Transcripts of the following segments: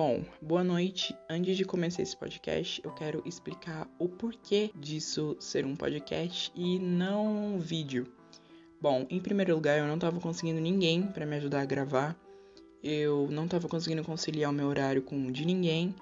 Bom, boa noite. Antes de começar esse podcast, eu quero explicar o porquê disso ser um podcast e não um vídeo. Bom, em primeiro lugar, eu não estava conseguindo ninguém para me ajudar a gravar. Eu não estava conseguindo conciliar o meu horário com o de ninguém.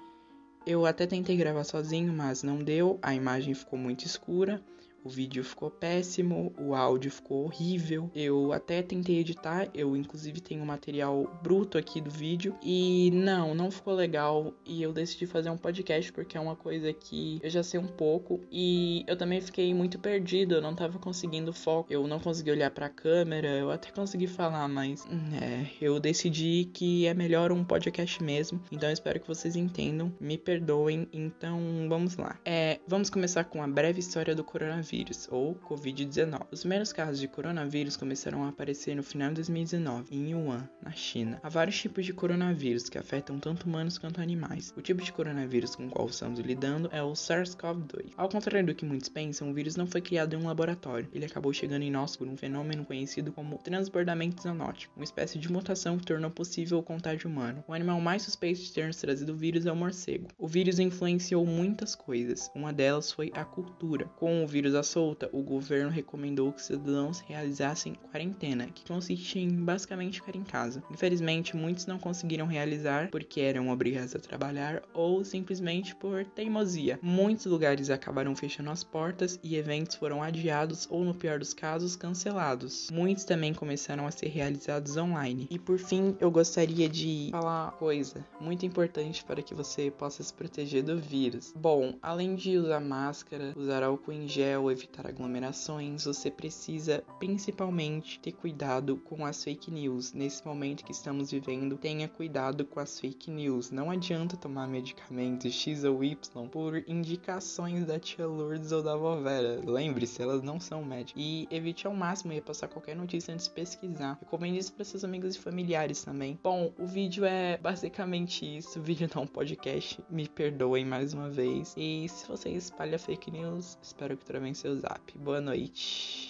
Eu até tentei gravar sozinho, mas não deu. A imagem ficou muito escura. O vídeo ficou péssimo, o áudio ficou horrível. Eu até tentei editar, eu inclusive tenho material bruto aqui do vídeo e não, não ficou legal e eu decidi fazer um podcast porque é uma coisa que eu já sei um pouco e eu também fiquei muito perdido, eu não tava conseguindo foco, eu não consegui olhar para a câmera, eu até consegui falar, mas é, eu decidi que é melhor um podcast mesmo. Então espero que vocês entendam, me perdoem. Então vamos lá. É, vamos começar com a breve história do coronavírus coronavírus, ou Covid-19. Os primeiros casos de coronavírus começaram a aparecer no final de 2019, em Yuan, na China. Há vários tipos de coronavírus que afetam tanto humanos quanto animais. O tipo de coronavírus com o qual estamos lidando é o SARS-CoV-2. Ao contrário do que muitos pensam, o vírus não foi criado em um laboratório. Ele acabou chegando em nós por um fenômeno conhecido como transbordamento zoonótico, uma espécie de mutação que tornou possível o contágio humano. O animal mais suspeito de ter trazido o vírus é o morcego. O vírus influenciou muitas coisas. Uma delas foi a cultura. Com o vírus solta, o governo recomendou que cidadãos realizassem quarentena, que consiste em basicamente ficar em casa. Infelizmente, muitos não conseguiram realizar porque eram obrigados a trabalhar ou simplesmente por teimosia. Muitos lugares acabaram fechando as portas e eventos foram adiados ou, no pior dos casos, cancelados. Muitos também começaram a ser realizados online. E por fim, eu gostaria de falar coisa muito importante para que você possa se proteger do vírus. Bom, além de usar máscara, usar álcool em gel, evitar aglomerações, você precisa principalmente ter cuidado com as fake news. Nesse momento que estamos vivendo, tenha cuidado com as fake news. Não adianta tomar medicamentos X ou Y por indicações da tia Lourdes ou da avó Vera. Lembre-se, elas não são médicos. E evite ao máximo repassar qualquer notícia antes de pesquisar. Recomende isso para seus amigos e familiares também. Bom, o vídeo é basicamente isso. O vídeo não é um podcast. Me perdoem mais uma vez. E se você espalha fake news, espero que também seu zap. Boa noite.